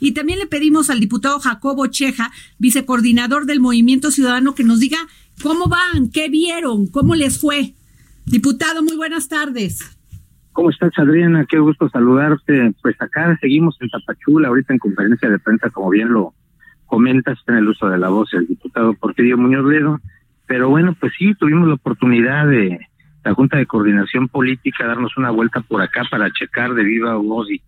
Y también le pedimos al diputado Jacobo Cheja, vicecoordinador del Movimiento Ciudadano, que nos diga cómo van, qué vieron, cómo les fue. Diputado, muy buenas tardes. ¿Cómo estás, Adriana? Qué gusto saludarte. Pues acá seguimos en Tapachula, ahorita en conferencia de prensa, como bien lo comentas, en el uso de la voz el diputado Porfirio Muñoz Ledo. Pero bueno, pues sí, tuvimos la oportunidad de la Junta de Coordinación Política darnos una vuelta por acá para checar de viva voz y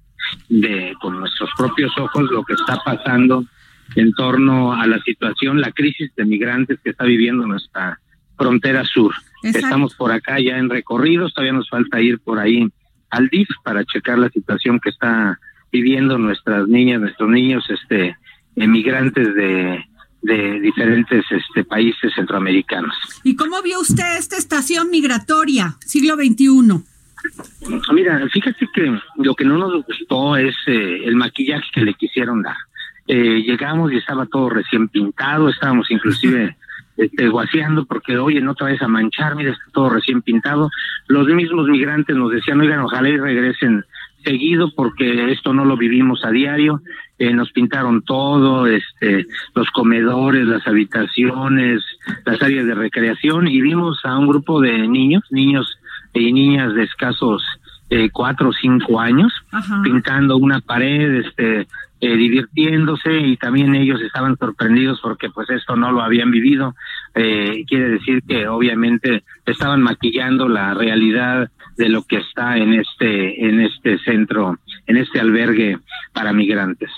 de con nuestros propios ojos lo que está pasando en torno a la situación, la crisis de migrantes que está viviendo nuestra frontera sur. Estamos por acá ya en recorridos, todavía nos falta ir por ahí al DIF para checar la situación que está viviendo nuestras niñas, nuestros niños, este, emigrantes de, de diferentes este, países centroamericanos. ¿Y cómo vio usted esta estación migratoria, siglo XXI? Mira, fíjate que lo que no nos gustó es eh, el maquillaje que le quisieron dar. Eh, llegamos y estaba todo recién pintado, estábamos inclusive este, guaseando porque, oye, no te vayas a manchar, mira, está todo recién pintado. Los mismos migrantes nos decían, oigan, ojalá y regresen seguido porque esto no lo vivimos a diario. Eh, nos pintaron todo, este, los comedores, las habitaciones, las áreas de recreación y vimos a un grupo de niños, niños y niñas de escasos eh, cuatro o cinco años pintando una pared, este, eh, divirtiéndose y también ellos estaban sorprendidos porque pues esto no lo habían vivido. Eh, quiere decir que obviamente estaban maquillando la realidad de lo que está en este en este centro, en este albergue para migrantes.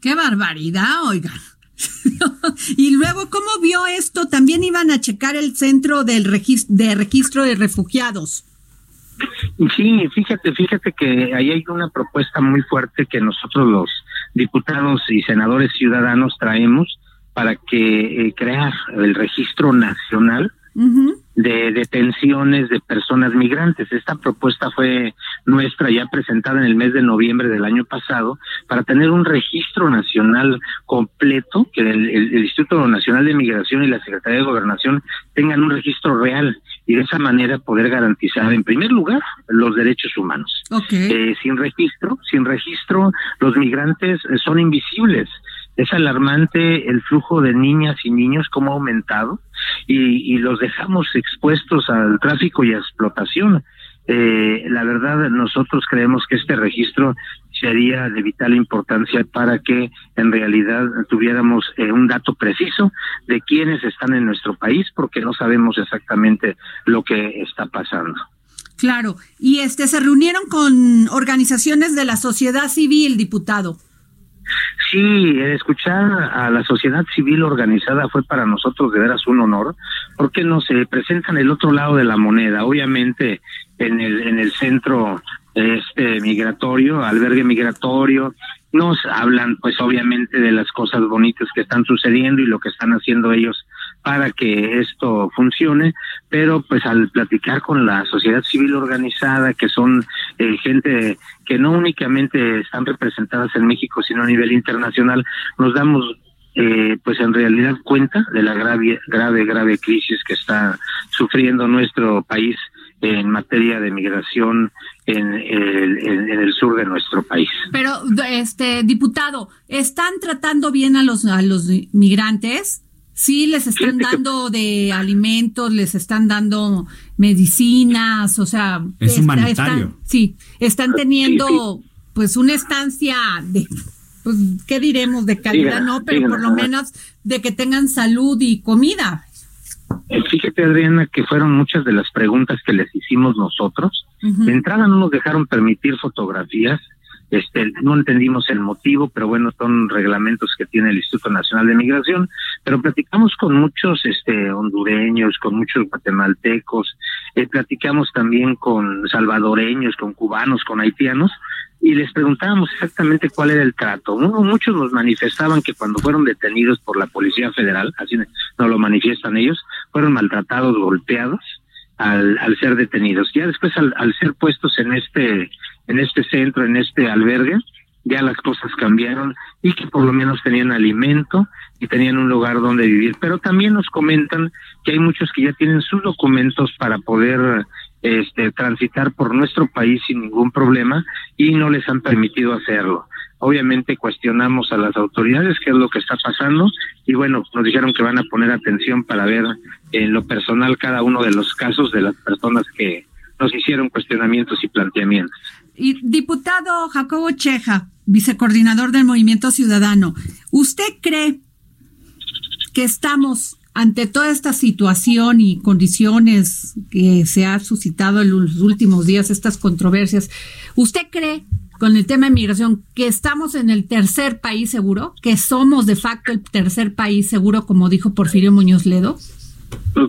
Qué barbaridad, oiga. y luego, ¿cómo vio esto? También iban a checar el centro del de registro de refugiados. Sí, fíjate, fíjate que ahí hay una propuesta muy fuerte que nosotros los diputados y senadores ciudadanos traemos para que eh, crear el registro nacional de detenciones de personas migrantes. Esta propuesta fue nuestra ya presentada en el mes de noviembre del año pasado para tener un registro nacional completo, que el Instituto Nacional de Migración y la Secretaría de Gobernación tengan un registro real y de esa manera poder garantizar en primer lugar los derechos humanos. Eh, sin registro, sin registro, los migrantes eh, son invisibles. Es alarmante el flujo de niñas y niños como ha aumentado y, y los dejamos expuestos al tráfico y a explotación. Eh, la verdad, nosotros creemos que este registro sería de vital importancia para que en realidad tuviéramos eh, un dato preciso de quiénes están en nuestro país, porque no sabemos exactamente lo que está pasando. Claro, y este se reunieron con organizaciones de la sociedad civil, diputado. Sí, escuchar a la sociedad civil organizada fue para nosotros de veras un honor, porque nos se presentan el otro lado de la moneda. Obviamente, en el, en el centro este migratorio, albergue migratorio, nos hablan pues obviamente de las cosas bonitas que están sucediendo y lo que están haciendo ellos para que esto funcione, pero pues al platicar con la sociedad civil organizada, que son eh, gente que no únicamente están representadas en México, sino a nivel internacional, nos damos eh, pues en realidad cuenta de la grave, grave, grave crisis que está sufriendo nuestro país en materia de migración en el, en, el sur de nuestro país. Pero, este diputado, ¿están tratando bien a los a los migrantes? Sí, les están dando de alimentos, les están dando medicinas, o sea, es humanitario. sí, están teniendo pues una estancia de pues qué diremos de calidad, no, pero por lo menos de que tengan salud y comida. Eh, fíjate, Adriana, que fueron muchas de las preguntas que les hicimos nosotros. De entrada no nos dejaron permitir fotografías Este, no entendimos el motivo, pero bueno, son reglamentos que tiene el Instituto Nacional de Migración. Pero platicamos con muchos este, hondureños, con muchos guatemaltecos, eh, platicamos también con salvadoreños, con cubanos, con haitianos, y les preguntábamos exactamente cuál era el trato. Uno, muchos nos manifestaban que cuando fueron detenidos por la Policía Federal, así nos lo manifiestan ellos, fueron maltratados, golpeados al, al ser detenidos. Ya después al, al ser puestos en este en este centro, en este albergue, ya las cosas cambiaron y que por lo menos tenían alimento y tenían un lugar donde vivir. Pero también nos comentan que hay muchos que ya tienen sus documentos para poder este, transitar por nuestro país sin ningún problema y no les han permitido hacerlo. Obviamente cuestionamos a las autoridades qué es lo que está pasando y bueno, nos dijeron que van a poner atención para ver en lo personal cada uno de los casos de las personas que nos hicieron cuestionamientos y planteamientos. Y diputado Jacobo Cheja, vicecoordinador del Movimiento Ciudadano, ¿usted cree que estamos ante toda esta situación y condiciones que se ha suscitado en los últimos días, estas controversias, ¿usted cree con el tema de migración que estamos en el tercer país seguro, que somos de facto el tercer país seguro, como dijo Porfirio Muñoz Ledo?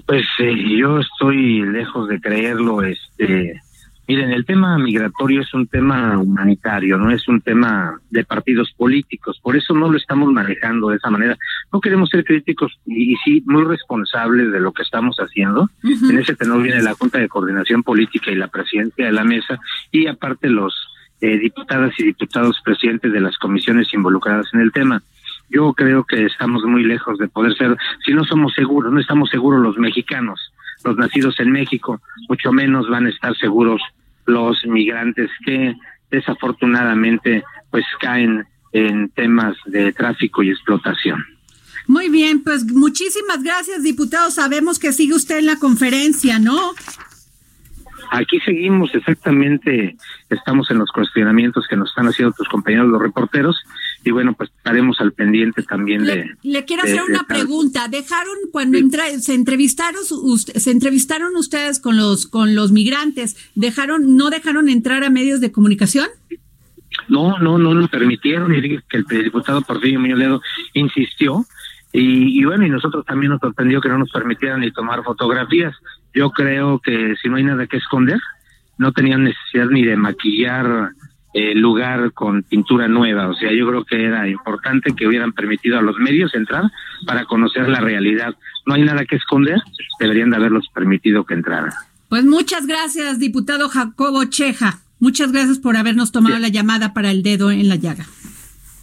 Pues eh, yo estoy lejos de creerlo, este Miren, el tema migratorio es un tema humanitario, no es un tema de partidos políticos, por eso no lo estamos manejando de esa manera. No queremos ser críticos y, sí muy responsables de lo que estamos haciendo. En ese tenor viene la Junta de Coordinación Política y la presidencia de la mesa y aparte los eh, diputadas y diputados presidentes de las comisiones involucradas en el tema. Yo creo que estamos muy lejos de poder ser, si no somos seguros, no estamos seguros los mexicanos, los nacidos en México, mucho menos van a estar seguros los migrantes que desafortunadamente pues caen en temas de tráfico y explotación. Muy bien, pues muchísimas gracias, diputado. Sabemos que sigue usted en la conferencia, ¿no? Aquí seguimos exactamente, estamos en los cuestionamientos que nos están haciendo tus compañeros los reporteros y bueno, pues estaremos al pendiente también de... Le quiero hacer una pregunta. ¿Dejaron cuando se entrevistaron se entrevistaron ustedes con los con los migrantes, dejaron no dejaron entrar a medios de comunicación? No, no, no lo permitieron y que el diputado Porfirio Muñoz insistió y, y, bueno, y nosotros también nos sorprendió que no nos permitieran ni tomar fotografías. Yo creo que si no hay nada que esconder, no tenían necesidad ni de maquillar el lugar con pintura nueva. O sea, yo creo que era importante que hubieran permitido a los medios entrar para conocer la realidad. No hay nada que esconder, deberían de haberlos permitido que entraran. Pues muchas gracias, diputado Jacobo Cheja. Muchas gracias por habernos tomado la llamada para el dedo en la llaga.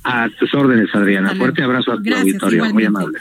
A tus órdenes, Adriana. Fuerte abrazo a tu auditorio. Muy amable.